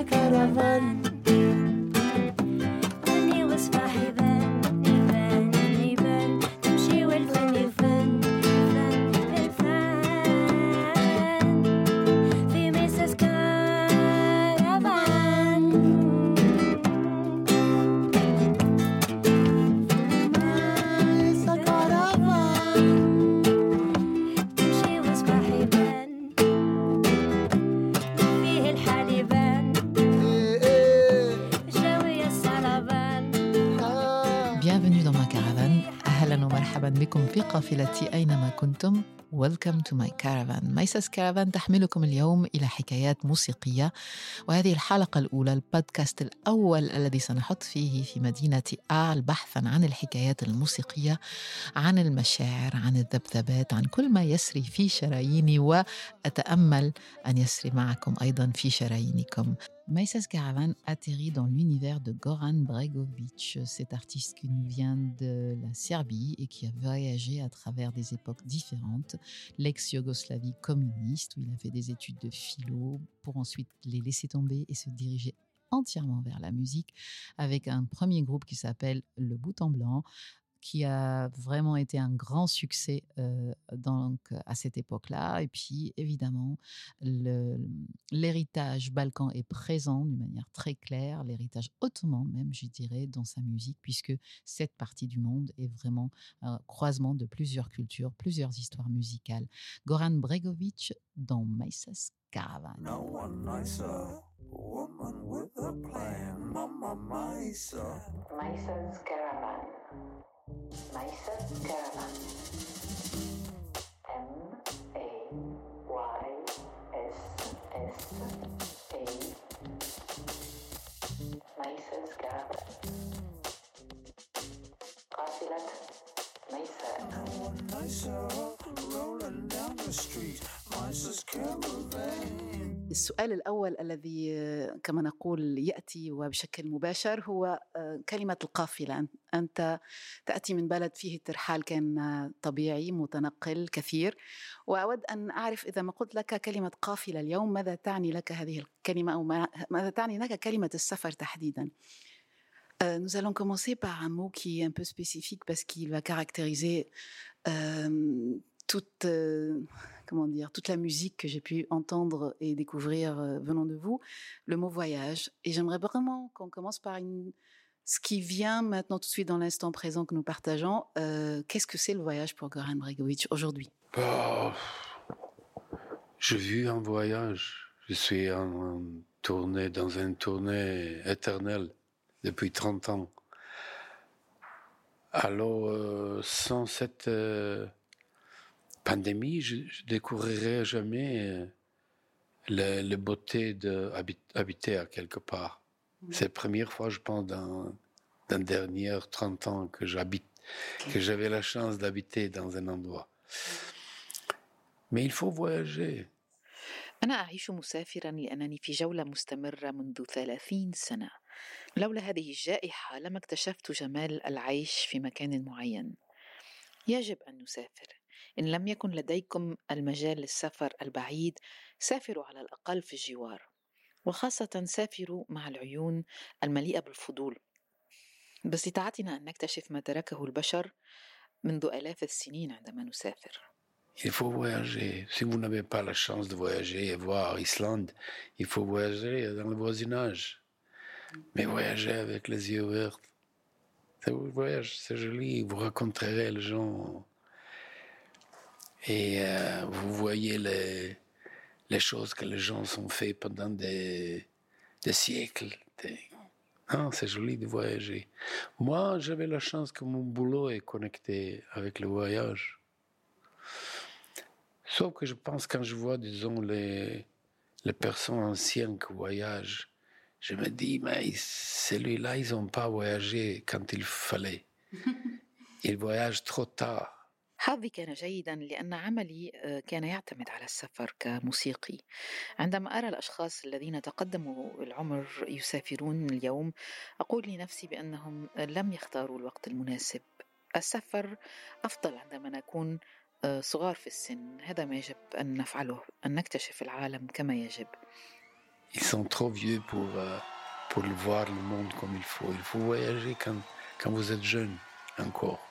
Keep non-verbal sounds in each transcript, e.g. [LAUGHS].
my caravan. قافلتي أينما كنتم. Welcome to my caravan. ميسس كارافان تحملكم اليوم إلى حكايات موسيقية وهذه الحلقة الأولى البودكاست الأول الذي سنحط فيه في مدينة آل بحثا عن الحكايات الموسيقية عن المشاعر عن الذبذبات عن كل ما يسري في شراييني وأتأمل أن يسري معكم أيضا في شرايينكم Maïsas Caravan atterrit dans l'univers de Goran Bregovic, cet artiste qui nous vient de la Serbie et qui a voyagé à travers des époques différentes, l'ex-Yougoslavie communiste, où il a fait des études de philo pour ensuite les laisser tomber et se diriger entièrement vers la musique avec un premier groupe qui s'appelle Le Bout en Blanc qui a vraiment été un grand succès euh, donc, à cette époque-là. Et puis, évidemment, l'héritage balkan est présent d'une manière très claire, l'héritage ottoman même, je dirais, dans sa musique, puisque cette partie du monde est vraiment un croisement de plusieurs cultures, plusieurs histoires musicales. Goran Bregovic dans Maïsas Caravan. No one nicer, woman with a plan, Mama Misa. Misa's Caravan. Mais Terra. السؤال الأول الذي آه، كما نقول يأتي وبشكل مباشر هو آه، كلمة القافلة. أن- أنت تأتي من بلد فيه الترحال كان آه، طبيعي متنقل كثير. وأود أن أعرف إذا ما قلت لك كلمة قافلة اليوم ماذا تعني لك هذه الكلمة أو ما- ماذا تعني لك كلمة السفر تحديدا؟ Euh, nous allons commencer par un mot qui est un peu spécifique parce qu'il va caractériser euh, toute, euh, comment dire, toute la musique que j'ai pu entendre et découvrir euh, venant de vous, le mot voyage. Et j'aimerais vraiment qu'on commence par une, ce qui vient maintenant tout de suite dans l'instant présent que nous partageons. Euh, Qu'est-ce que c'est le voyage pour Goran Bregovic aujourd'hui? Bah, je vis un voyage. Je suis en, tournée, dans une tournée éternelle depuis 30 ans. Alors, euh, sans cette pandémie, je ne découvrirais jamais euh, la, la beauté d'habiter à quelque part. C'est la première fois, je pense, dans, dans les dernières 30 ans que j'habite, que j'avais la chance d'habiter dans un endroit. Mais il faut voyager. أنا أعيش مسافرا لأنني في جولة مستمرة منذ ثلاثين سنة لولا هذه الجائحة لما اكتشفت جمال العيش في مكان معين يجب أن نسافر إن لم يكن لديكم المجال للسفر البعيد سافروا على الأقل في الجوار وخاصة سافروا مع العيون المليئة بالفضول باستطاعتنا أن نكتشف ما تركه البشر منذ آلاف السنين عندما نسافر Il faut voyager. Si vous n'avez pas la chance de voyager et voir Islande, il faut voyager dans le voisinage. Mais voyager avec les yeux ouverts. C'est joli. Vous rencontrerez les gens. Et euh, vous voyez les, les choses que les gens ont fait pendant des, des siècles. Des- Ah, c'est joli de voyager. Moi, j'avais la chance que mon boulot est connecté avec le voyage. Sauf que je pense quand je vois, disons, les, les personnes anciennes qui voyagent, je me dis, mais celui-là, ils n'ont pas voyagé quand il fallait. [LAUGHS] Ils voyagent trop tard. حظي كان جيدا لأن عملي آه، كان يعتمد على السفر كموسيقي عندما أرى الأشخاص الذين تقدموا العمر يسافرون اليوم أقول لنفسي بأنهم لم يختاروا الوقت المناسب السفر أفضل عندما نكون آه، صغار في السن هذا ما يجب أن نفعله أن نكتشف العالم كما يجب ils sont trop vieux pour, euh, pour voir le monde comme il faut. Il faut voyager quand, quand vous êtes jeune encore.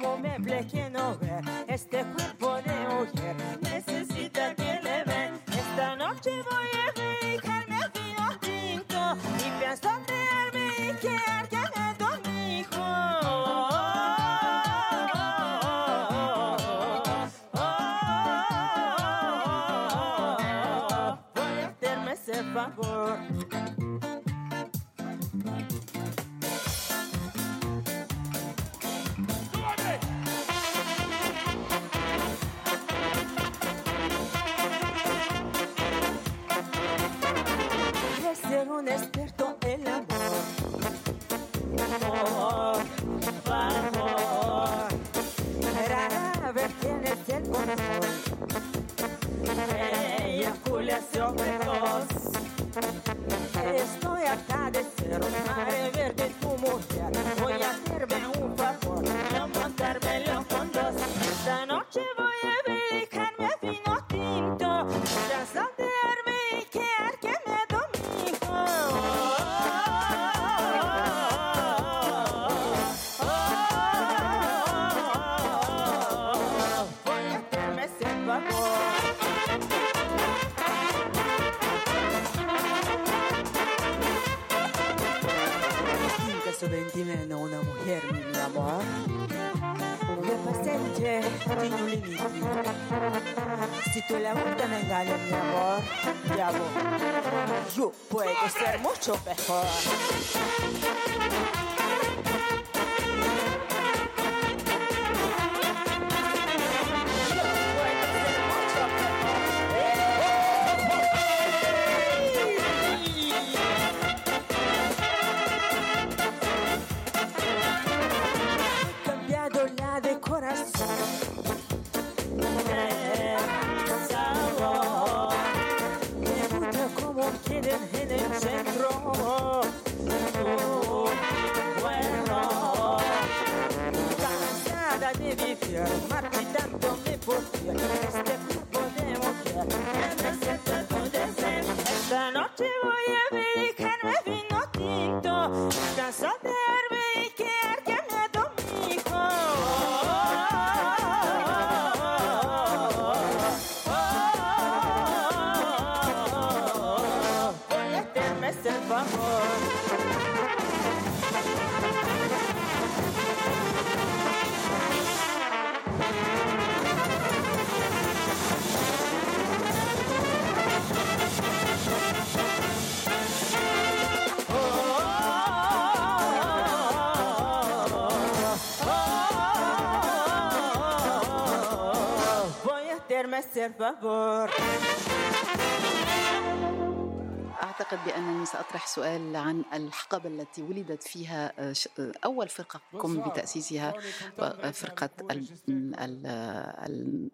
Como meble que no ve. Este cuerpo de mujer. amor, amor. Rara vez tienes el corazón. Tú le gusta, me engañas, mi amor. Ya voy. Yo puedo ser mucho mejor. Esta noche voy a dedicarme hacer favor. أعتقد بأنني سأطرح سؤال عن الحقبة التي ولدت فيها آه، آه، أول فرقة قم بتأسيسها آه، فرقة ال- ال- ال-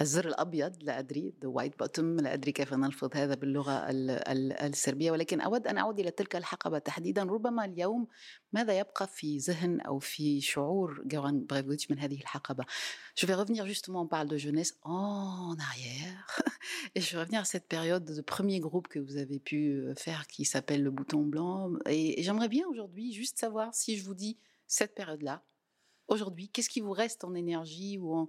الزر الأبيض لا أدري the white bottom لا أدري كيف نلفظ هذا باللغة ال- ال- السربية ولكن أود أن أعود إلى تلك الحقبة تحديدا. ربما اليوم ماذا يبقى في ذهن أو في شعور جوان بريفوتش من هذه الحقبة؟ Je vais revenir justement, on parle de jeunesse en arrière. [LAUGHS] Et je vais revenir à cette période de premier groupe que vous avez pu faire qui s'appelle le bouton blanc. Et, et j'aimerais bien aujourd'hui juste savoir si je vous dis cette période-là, aujourd'hui, qu'est-ce qui vous reste en énergie ou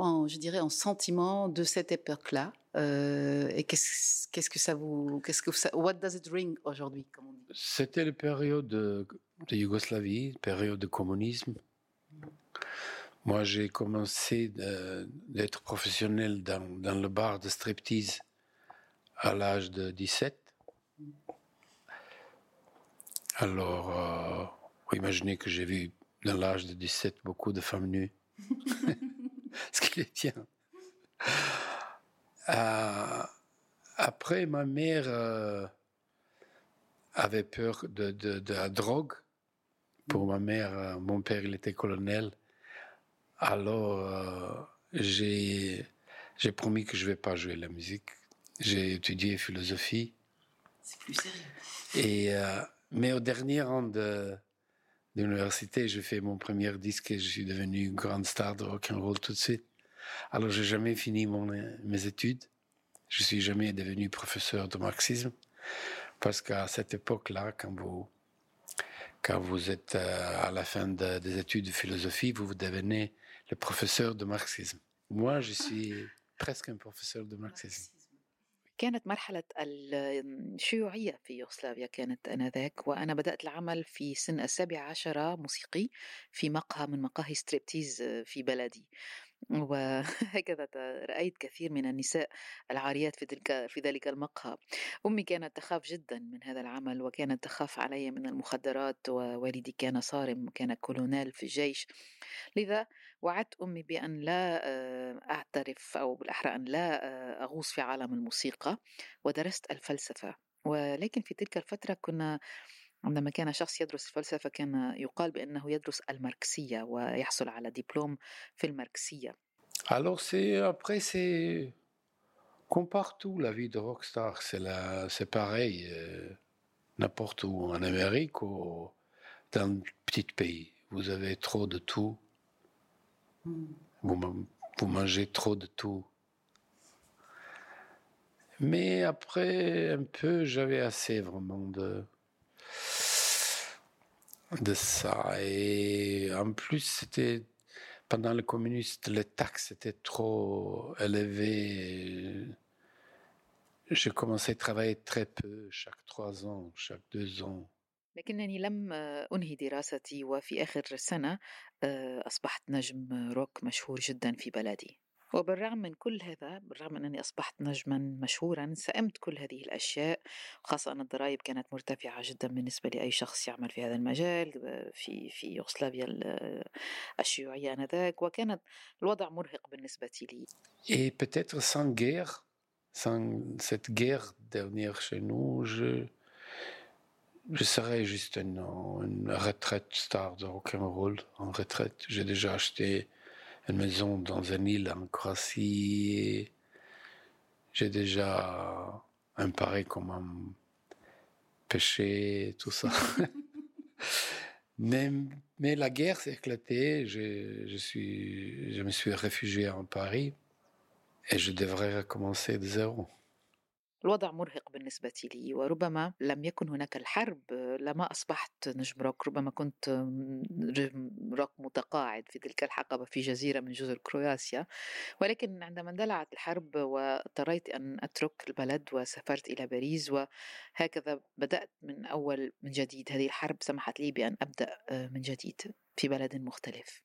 en, je dirais, en sentiment de cette époque-là Et qu'est-ce qu'est-ce que ça vous. Qu'est-ce que ça, what does it ring aujourd'hui, C'était la période de, de Yougoslavie, période de communisme. Moi, j'ai commencé d'être professionnel dans, dans le bar de striptease à l'âge de 17. Alors, euh, imaginez que j'ai vu dans l'âge de 17 beaucoup de femmes nues. [LAUGHS] [LAUGHS] Ce qui est bien. Euh, après, ma mère euh, avait peur de, de- de la drogue Pour ma mère, mon père, il était colonel. Alors, j'ai promis que je vais pas jouer la musique. J'ai étudié philosophie. C'est plus sérieux. Et, mais au dernier an de, l'université, j'ai fait mon premier disque et je suis devenu grande star de rock and roll tout de suite. Alors, j'ai jamais fini mes études. Je suis jamais devenu professeur de marxisme parce qu'à cette époque-là, quand vous vous êtes euh, à la fin de- des études de philosophie, vous devenez le professeur de marxisme. Moi, je suis presque un professeur de marxisme. كانت مرحلة الشيوعية في يوغوسلافيا كانت آنذاك وأنا بدأت العمل في سن السابع عشر موسيقي في مقهى من مقاهي ستريبتيز في بلدي. وهكذا رأيت كثير من النساء العاريات في تلك في ذلك المقهى. أمي كانت تخاف جدا من هذا العمل وكانت تخاف علي من المخدرات ووالدي كان صارم وكان كولونيل في الجيش. لذا وعدت أمي بأن لا آه، أعترف أو بالأحرى أن لا آه، أغوص في عالم الموسيقى ودرست الفلسفة. ولكن في تلك الفترة كنا عندما كان شخص يدرس الفلسفة كان يقال بأنه يدرس الماركسية ويحصل على دبلوم في الماركسية Alors, c'est, après, c'est comme partout, la vie de rockstar, c'est, la, c'est pareil, euh, n'importe où, en Amérique ou dans un petit pays. Vous avez trop de tout, vous, ma- vous mangez trop de tout. Mais après, un peu, j'avais assez vraiment de, de ça. Et en plus, c'était pendant le communisme, les taxes étaient trop élevées. J'ai commencé à travailler très peu, chaque trois ans, chaque deux ans. لكنني لم آه، أنهي دراستي وفي آخر سنة آه، أصبحت نجم روك مشهور جدا في بلدي وبالرغم من كل هذا بالرغم من أنني أصبحت نجما مشهورا سئمت كل هذه الأشياء خاصة أن الضرائب كانت مرتفعة جدا بالنسبة لأي شخص يعمل في هذا المجال في في يوغوسلافيا ال- الشيوعية آنذاك وكانت الوضع مرهق بالنسبة لي Et peut-être sans guerre, sans cette guerre dernière chez nous, je, je serais juste une, une retraite star de rock'n'roll en retraite. J'ai déjà acheté une maison dans une île en Croatie. J'ai déjà un pareil comme un péché, tout ça. [LAUGHS] mais, mais la guerre s'est éclatée. Je, je, suis, je me suis réfugié en Paris. Et je devrais recommencer de zéro. الوضع مرهق بالنسبة لي وربما لم يكن هناك الحرب لما أصبحت نجم روك ربما كنت نجم روك متقاعد في تلك الحقبة في جزيرة من جزر كرواتيا. ولكن عندما اندلعت الحرب واضطريت أن أترك البلد وسافرت إلى باريس وهكذا بدأت من أول من جديد. هذه الحرب سمحت لي بأن أبدأ من جديد في بلد مختلف.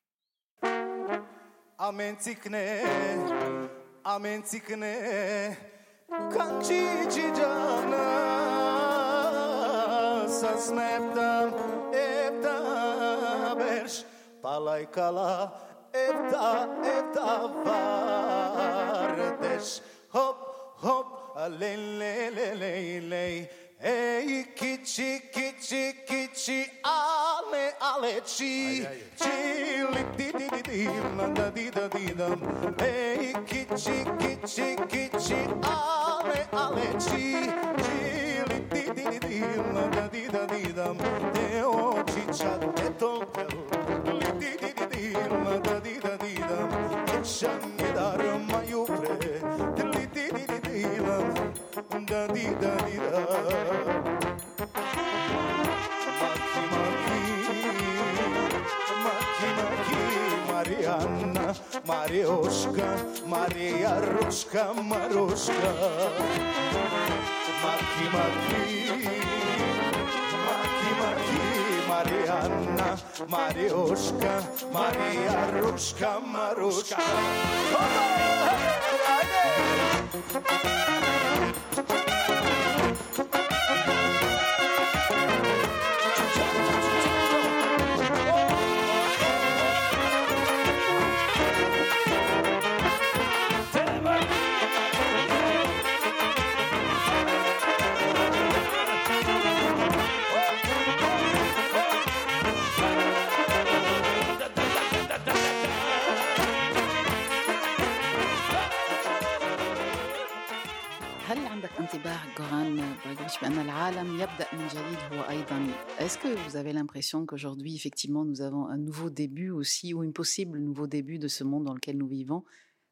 Amentikne, amentikne, Kančići džana sa sneptam evta beš palajkala evta evta vardeš hop hop lej lej lej lej le. Ey kichi kichi kichi ale ale chi. Chi li di di di di la da di da di da. Ey kichi kichi kichi ale ale chi. Chi li di di di di la da di da di da. Te o chicha te tolpel li di di di di la da di da di da. Echan dar Марианна, Мариошка, Мария Рожка, Морошка. Маки, маки, маки, маки, Марианна, Мариошка, Мария Рожка, Морошка. Hey, hey, hey, hey, hey. هو أيضا Est-ce que vous avez l'impression qu'aujourd'hui, effectivement, nous avons un nouveau début aussi, ou une possible nouveau début de ce monde dans lequel nous vivons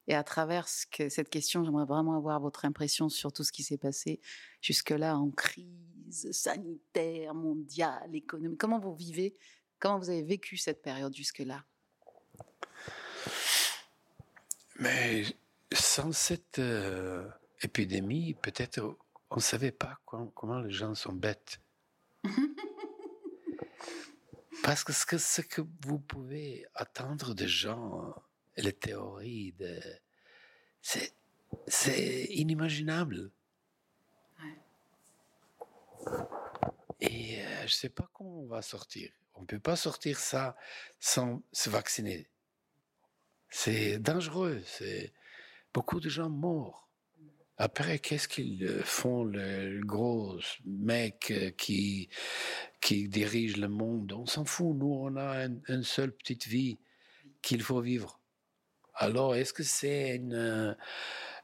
Et à travers ce que- cette question, j'aimerais vraiment avoir votre impression sur tout ce qui s'est passé jusque-là en crise sanitaire, mondiale, économique. Comment vous vivez Comment vous avez vécu cette période jusque-là Mais sans cette euh, épidémie, peut-être on ne savait pas com- comment les gens sont bêtes. [LAUGHS] Parce que ce, que ce que vous pouvez attendre des gens, les théories, de, c'est, c'est inimaginable. Et euh, je ne sais pas comment on va sortir. On ne peut pas sortir ça sans se vacciner. C'est dangereux. C'est beaucoup de gens morts. Après, qu'est-ce qu'ils euh, font, le, le gros mec euh, qui, qui dirige le monde? On s'en fout. Nous, on a un- une seule petite vie qu'il faut vivre. Alors, est-ce que c'est un euh,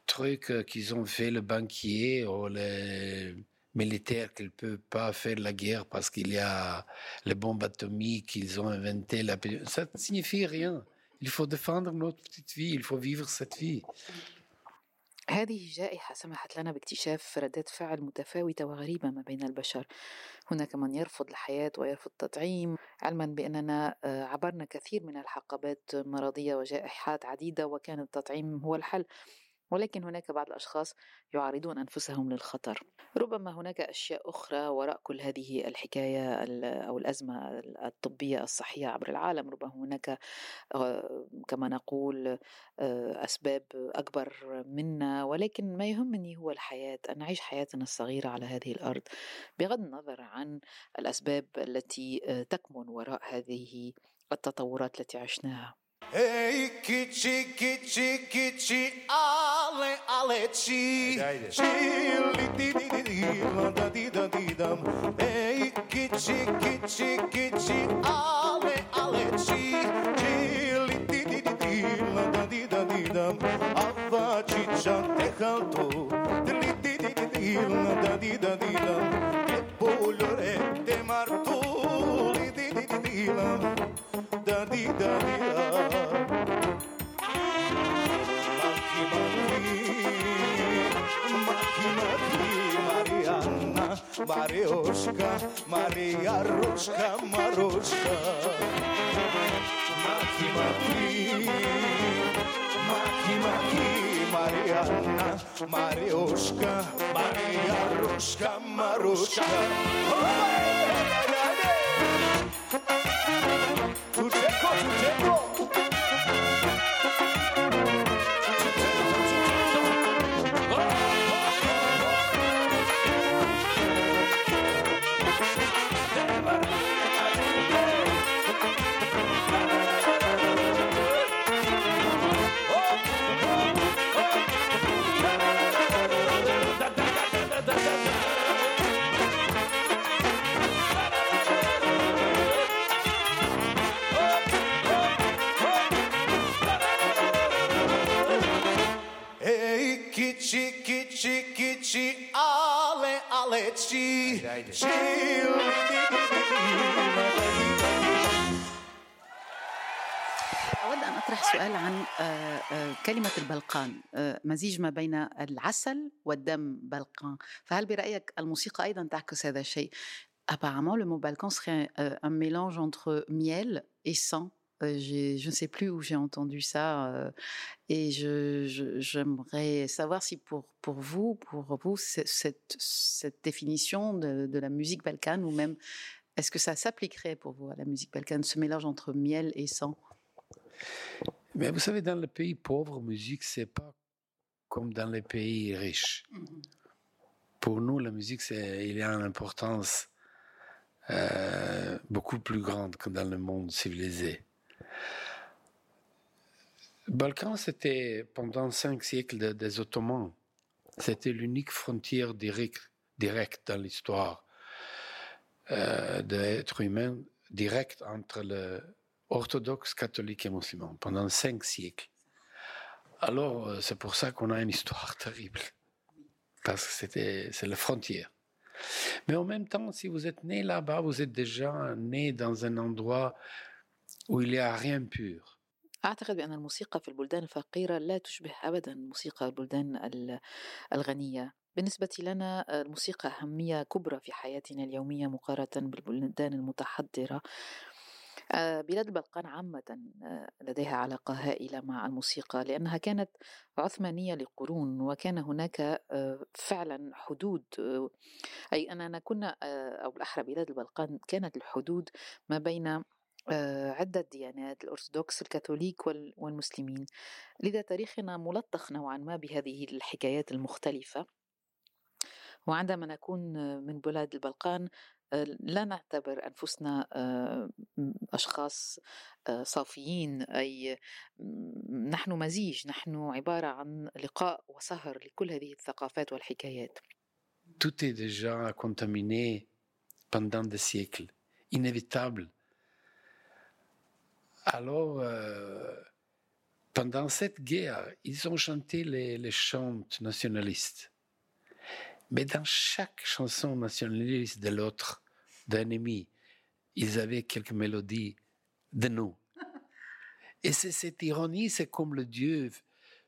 truc qu'ils ont fait le banquier ou les militaires qu'ils ne peuvent pas faire la guerre parce qu'il y a les bombes atomiques qu'ils ont inventé la... Ça ne signifie rien. Il faut défendre notre petite vie, il faut vivre cette vie. هذه الجائحة سمحت لنا باكتشاف ردات فعل متفاوتة وغريبة ما بين البشر. هناك من يرفض الحياة ويرفض التطعيم علما بأننا آه، عبرنا كثير من الحقبات مرضية وجائحات عديدة وكان التطعيم هو الحل. ولكن هناك بعض الأشخاص يعرضون أنفسهم للخطر. ربما هناك أشياء أخرى وراء كل هذه الحكاية ال- أو الأزمة الطبية الصحية عبر العالم. ربما هناك آه، كما نقول آه، أسباب أكبر منا. ولكن ما يهمني هو الحياة. أن نعيش حياتنا الصغيرة على هذه الأرض. بغض النظر عن الأسباب التي آه، تكمن وراء هذه التطورات التي عشناها. Hey, kichi, kichi, kichi, ale, ale. Chili, di, di, di, di, la, da, di, da, di, dam. Hey, kichi, kichi, kichi, ale, ale. Chili, di, di, di, di, la, da, di, da, di, dam. Ava, chicha, te canto. Di, di, di, di, di, la, da, di, da, di, dam. E polore, te marto. Di, di, di, di, di, la. da di da di da. Maki maki, maki maki, Mariana, Marioska, Maria Ruska, Maruska. Maki maki, maki maki, Mariana, Marioska, Maria Ruska, Maruska. Oh, ale, chi. أود أن أطرح سؤال عن آه، آه، كلمة البلقان آه، مزيج ما بين العسل والدم بلقان فهل برأيك الموسيقى أيضا تعكس هذا الشيء Apparemment, le mot Balkan serait euh, un mélange entre miel et sang. Je ne sais plus où j'ai entendu ça. euh, et je- je- j'aimerais savoir si pour, pour vous, pour vous, cette, cette définition de, de la musique balkane, ou même, est-ce que ça s'appliquerait pour vous à la musique balkane, ce mélange entre miel et sang? Mais vous savez, dans les pays pauvres, musique, c'est pas comme dans les pays riches. Pour nous, la musique, c'est, il y a une importance euh, beaucoup plus grande que dans le monde civilisé. Balkan, c'était pendant cinq siècles de- des Ottomans. C'était l'unique frontière directe direct dans l'histoire euh, de l'être humain, direct entre le orthodoxe, catholique et musulman, pendant cinq siècles. Alors, euh, c'est pour ça qu'on a une histoire [LAUGHS] terrible. Parce que c'était, c'est la frontière. Mais en même temps, si vous êtes né là-bas, vous êtes déjà né dans un endroit أعتقد بأن الموسيقى في البلدان الفقيرة لا تشبه أبدا موسيقى البلدان ال- الغنية. بالنسبة لنا الموسيقى أهمية كبرى في حياتنا اليومية مقارنة بالبلدان المتحضرة. آه، بلاد البلقان عامة آه، لديها علاقة هائلة مع الموسيقى لأنها كانت عثمانية لقرون وكان هناك آه، فعلا حدود أي أننا كنا أو بالأحرى بلاد البلقان كانت الحدود ما بين عدة ديانات الأرثوذكس الكاثوليك وال- والمسلمين. لذا تاريخنا ملطخ نوعا ما بهذه الحكايات المختلفة. وعندما نكون من بلاد البلقان آه، لا نعتبر أنفسنا آه، آه، صافيين م- نحن مزيج نحن عبارة عن لقاء وسهر لكل هذه الثقافات والحكايات. Tout est déjà contaminé pendant des siècles, inévitable. Alors, euh, pendant cette guerre, ils ont chanté les, les chants nationalistes. Mais dans chaque chanson nationaliste de l'autre, d'un ennemi, ils avaient quelques mélodies de nous. [LAUGHS] Et c'est cette ironie, c'est comme le Dieu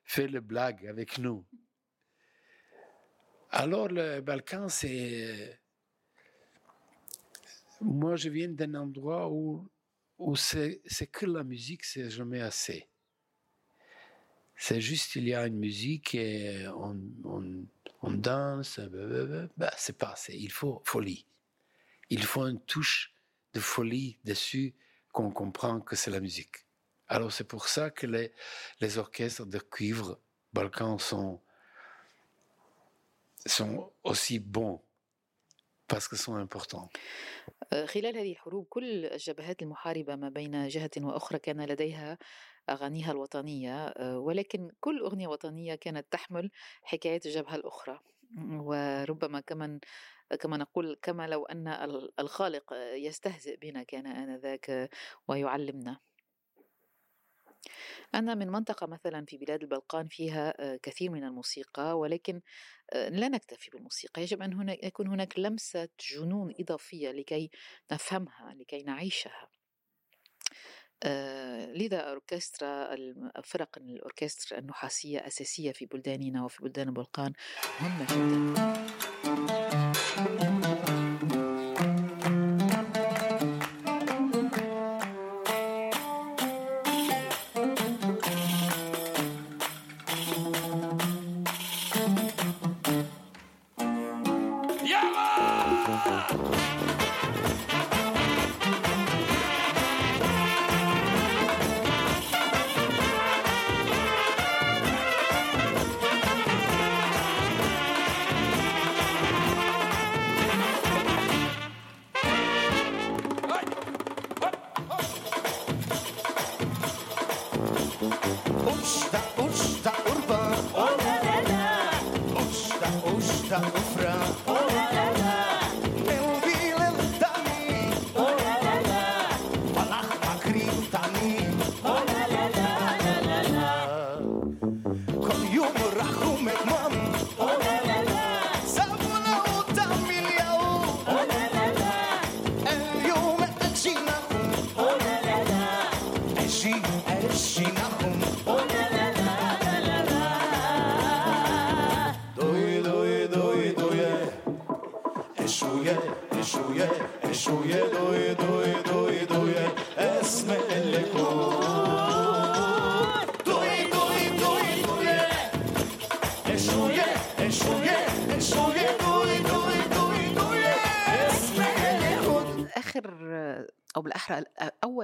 fait le blague avec nous. Alors, le Balkan, c'est. Moi, je viens d'un endroit où, où c'est que la musique, c'est jamais assez. C'est juste, il y a une musique et on, on, on danse, blablabla. Ben, c'est pas assez. Il faut folie. Il faut une touche de folie dessus qu'on comprend que c'est la musique. Alors, c'est pour ça que les, orchestres de cuivre Balkan sont sont aussi bons sont importants. آه، خلال هذه الحروب كل الجبهات المحاربة ما بين جهة وأخرى كان لديها أغانيها الوطنية آه، ولكن كل أغنية وطنية كانت تحمل حكاية الجبهة الأخرى وربما كمان كما نقول كما لو أن ال- الخالق يستهزئ بنا كان آنذاك ويعلمنا أنا من منطقة مثلا في بلاد البلقان فيها آه، كثير من الموسيقى ولكن آه، لا نكتفي بالموسيقى. يجب أن هناك يكون هناك لمسة جنون إضافية لكي نفهمها لكي نعيشها. آه، لذا أوركسترا الم- فرق الأوركسترا النحاسية أساسية في بلداننا وفي بلدان البلقان مهمة جدا. that bush.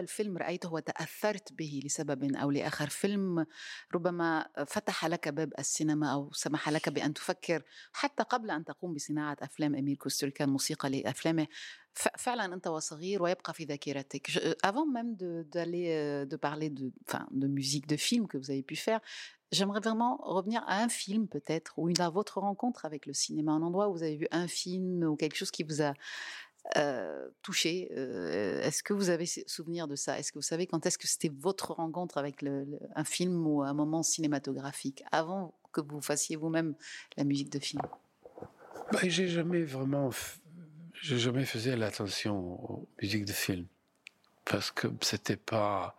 أول فيلم رأيته وتأثرت به لسبب أو لآخر فيلم ربما فتح لك باب السينما أو سمح لك بأن تفكر حتى قبل أن تقوم بصناعة أفلام أمير كوستر كان موسيقى لأفلامه فعلا أنت وصغير ويبقى في ذاكرتك Avant même de- d'aller euh, de parler de, enfin, de musique, de film que vous avez pu faire, J'aimerais vraiment revenir à un film peut-être, ou une, à votre rencontre avec le cinéma, un endroit où vous avez vu un film ou quelque chose qui vous a euh, touché. euh, est-ce que vous avez souvenir de ça? Est-ce que vous savez quand est-ce que c'était votre rencontre avec un film ou un moment cinématographique avant que vous fassiez vous-même la musique de film? Ben, j'ai jamais vraiment, j'ai jamais fait l'attention aux musiques de film parce que c'était pas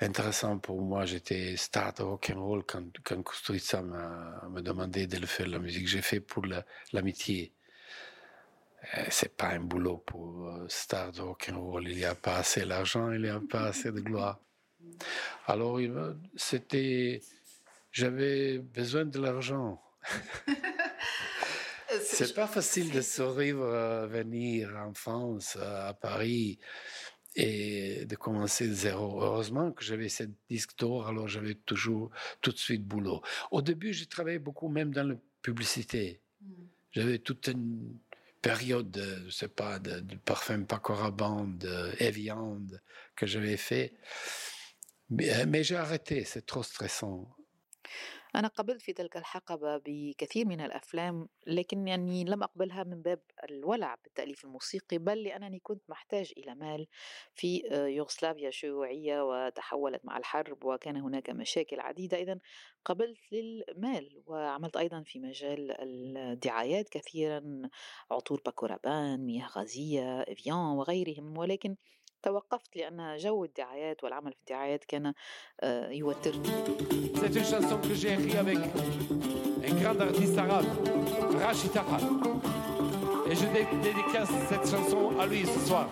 intéressant pour moi. J'étais star de rock and roll quand quand Kusturica m'a m'a demandé de le faire la musique. J'ai fait pour la- l'amitié. C'est pas un boulot pour euh, star de rock and roll. Il n'y a pas assez d'argent, il n'y a pas assez de gloire. Alors, c'était, j'avais besoin de l'argent. [LAUGHS] C'est pas facile de survivre, à venir en France, à Paris, et de commencer de zéro. Heureusement que j'avais ce disque d'or, alors j'avais toujours tout de suite boulot. Au début, j'ai travaillé beaucoup même dans la publicité. J'avais toute une période, de, je pas, de, de parfum Paco Rabanne, de Evian que j'avais fait. Mais, mais j'ai arrêté, c'est trop stressant. أنا قبلت في تلك الحقبة بكثير من الأفلام لكن يعني لم أقبلها من باب الولع بالتأليف الموسيقي بل لأنني كنت محتاج إلى مال في آه، يوغسلافيا الشيوعية وتحولت مع الحرب وكان هناك مشاكل عديدة. إذا قبلت للمال وعملت أيضا في مجال الدعايات كثيرا عطور باكورابان مياه غازية إفيان وغيرهم. ولكن توقفت لأن جو الدعايات والعمل في الدعايات كان آه، يوترني C'est une chanson que j'ai écrite avec un grand artiste arabe, Rachid Taha. Et je dé- dédicace cette chanson à lui ce soir.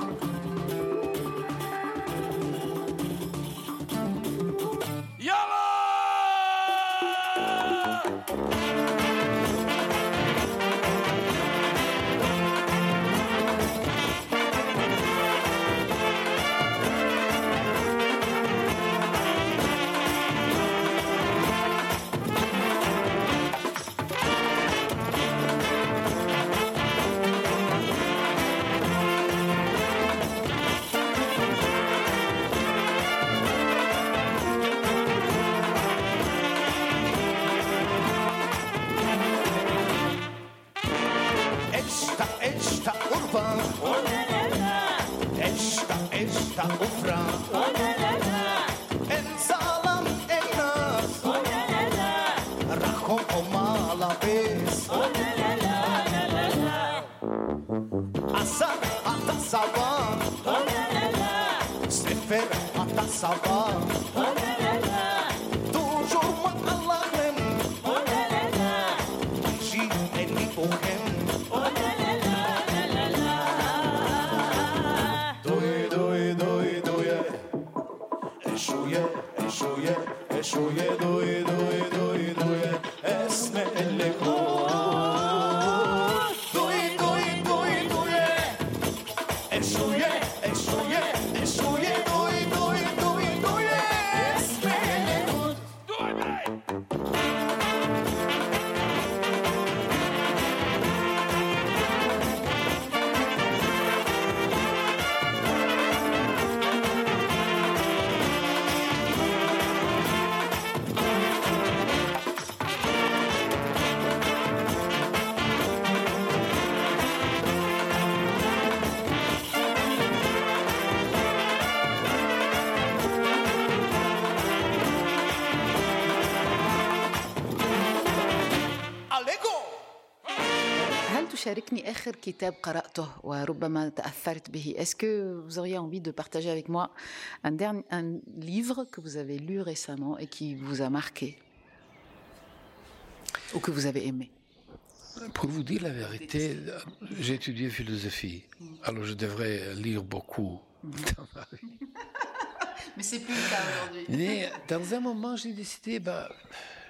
آخر كتاب قرأته وربما تأثرت به Est-ce que vous auriez envie de partager avec moi un, dernier, un livre que vous avez lu récemment et qui vous a marqué ou que vous avez aimé Pour vous dire la vérité, j'ai étudié philosophie. Alors je devrais lire beaucoup dans ma vie. [LAUGHS] Mais c'est plus le cas aujourd'hui. Mais dans un moment, j'ai décidé, bah,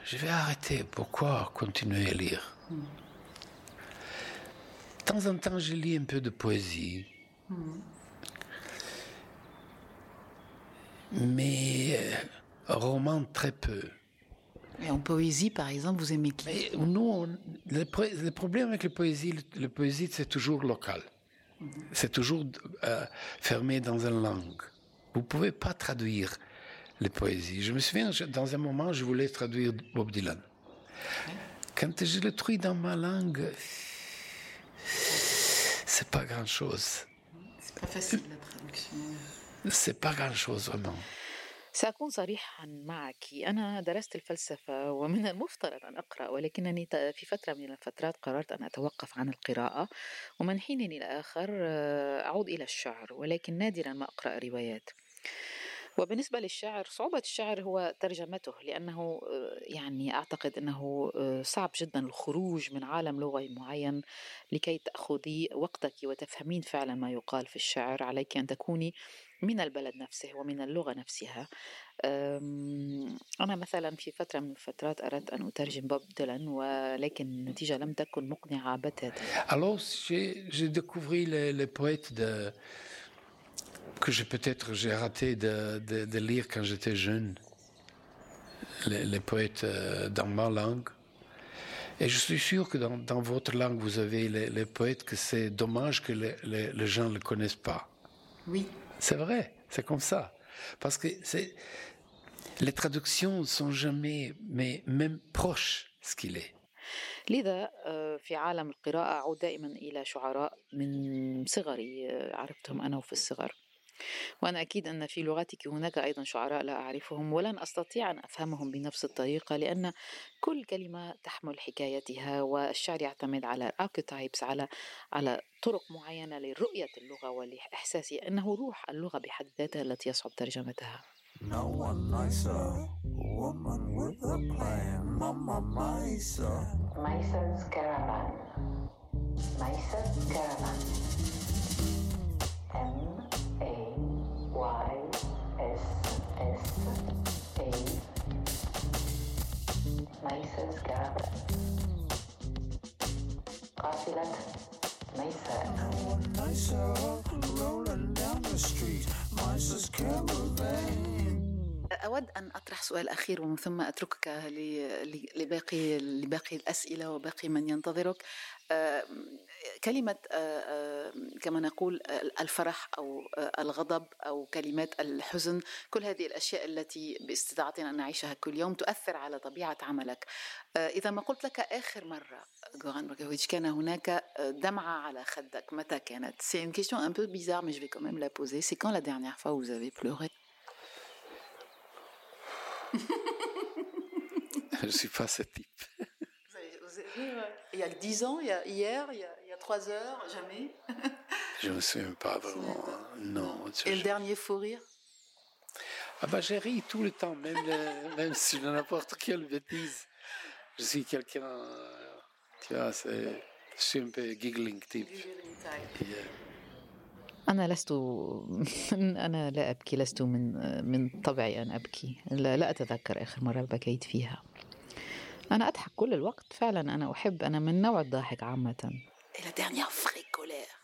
je vais arrêter. Pourquoi continuer à lire De temps en temps, je lis un peu de poésie. Mais euh, roman très peu. Et en poésie, par exemple, vous aimez qui? Mais nous, on- le, pro- le problème avec la poésie, poésie, c'est toujours local. C'est toujours euh, fermé dans une langue. Vous ne pouvez pas traduire les poésies. Je me souviens, je- dans un moment, je voulais traduire Bob Dylan. Quand je le traduis dans ma langue, c'est pas grand-chose. C'est pas facile la traduction. C'est pas grand-chose vraiment. سأكون صريحا معك أنا درست الفلسفة ومن المفترض أن أقرأ ولكنني في فترة من الفترات قررت أن أتوقف عن القراءة ومن حين إلى آخر آه، أعود إلى الشعر ولكن نادرا ما أقرأ روايات وبالنسبة للشعر صعوبة الشعر هو ترجمته لأنه آه، يعني أعتقد أنه آه، صعب جدا الخروج من عالم لغوي معين لكي تأخذي وقتك وتفهمين فعلا ما يقال في الشعر عليك أن تكوني من البلد نفسه ومن اللغة نفسها. أنا مثلا في فترة من الفترات أردت أن أترجم بوب ديلان ولكن النتيجة لم تكن مقنعة بتاتا. Alors, j'ai découvert les, les poètes de, que j'ai peut-être j'ai raté de, de- de lire quand j'étais jeune, les, les poètes euh, dans ma langue. Et je suis sûr que dans, dans votre langue, vous avez les, les poètes que c'est dommage que les, les- les gens ne le connaissent pas. Oui. C'est vrai, c'est comme ça. Parce que c'est, les traductions sont jamais, mais même proches ce qu'il est. لذا آه، في عالم القراءة أعود دائما إلى شعراء من صغري آه، عرفتهم أنا وفي الصغر وأنا أكيد أن في لغتك هناك أيضا شعراء لا أعرفهم ولن أستطيع أن أفهمهم بنفس الطريقة لأن كل كلمة تحمل حكايتها والشعر يعتمد على archetypes على على طرق معينة لرؤية اللغة ولإحساسي أنه روح اللغة بحد ذاتها التي يصعب ترجمتها No one nicer. Woman with a plan. Mama Caravan. Caravan. أود أن أطرح سؤال أخير ومن ثم أتركك لباقي لباقي الأسئلة وباقي من ينتظرك. كلمة آه، آه، كما نقول آه، الفرح أو الغضب أو كلمات الحزن كل هذه الأشياء التي باستطاعتنا أن نعيشها كل يوم تؤثر على طبيعة عملك. إذا ما قلت لك آخر مرة غوران بروكوفيتش كان هناك دمعة على خدك متى كانت؟ C'est une question un peu bizarre mais je vais quand même la poser. C'est quand la dernière fois vous avez pleuré? [LAUGHS] Je suis pas ce type. Vous avez- vous avez- Il y a 10 ans, il y a hier, il y a, 3 heures, jamais. Je me souviens pas vraiment. hein. Non. je- Et le dernier faux rire Ah bah j'ai ri tout le temps, même, le- même si je n'importe quelle bêtise. Je suis quelqu'un, euh, tu vois, c'est, je suis un peu giggling type. Yeah. أنا لست أنا لا أبكي لست من من طبعي أن أبكي لا, لا أتذكر آخر مرة بكيت فيها أنا أضحك كل الوقت فعلا أنا أحب أنا من نوع الضاحك عامة Et la dernière vraie colère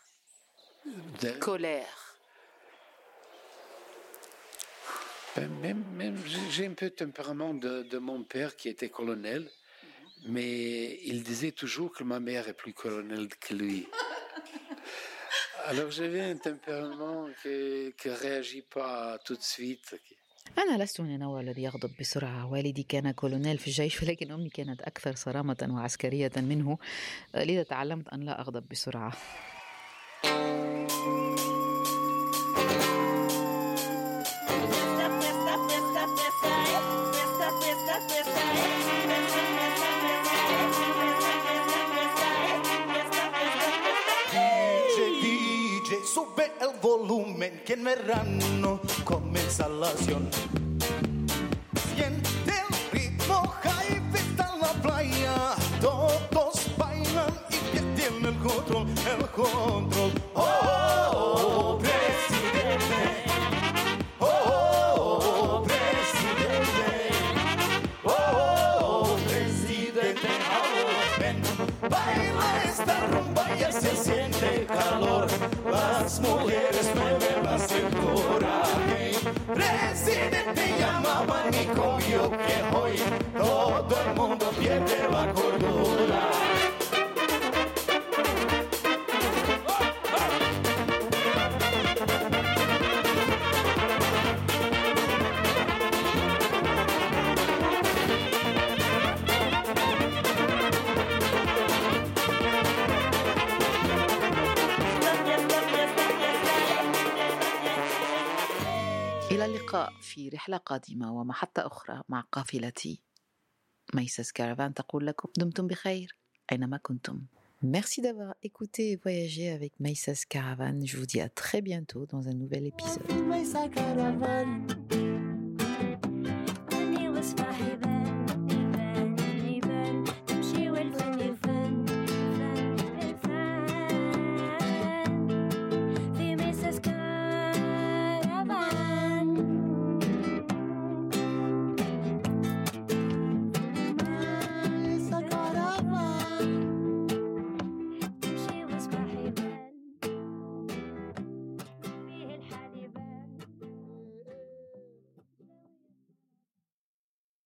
De- Colère. ben, même, même, j'ai- un peu le tempérament de, de mon père qui était colonel, mais il disait toujours que ma mère est plus colonel que lui. [LAUGHS] Alors j'avais un tempérament qui ne réagit pas tout de suite. أنا لست من النوع الذي يغضب بسرعة. والدي كان كولونيل في الجيش ولكن أمي كانت أكثر صرامة وعسكرية منه. لذا تعلمت أن لا أغضب بسرعة. Volumen que en verano comienza la acción. Siente el ritmo, hype está en la playa. Todos bailan y que tiene el control, el control. Oh, manicomio que hoy todo el mundo pierde la cordura. اللقاء في رحلة قادمة ومحطة أخرى مع قافلتي ميسس كارفان تقول لكم دمتم بخير أينما كنتم Merci d'avoir écouté et voyagé avec Maïsas Caravan. Je vous dis à très bientôt dans un nouvel épisode.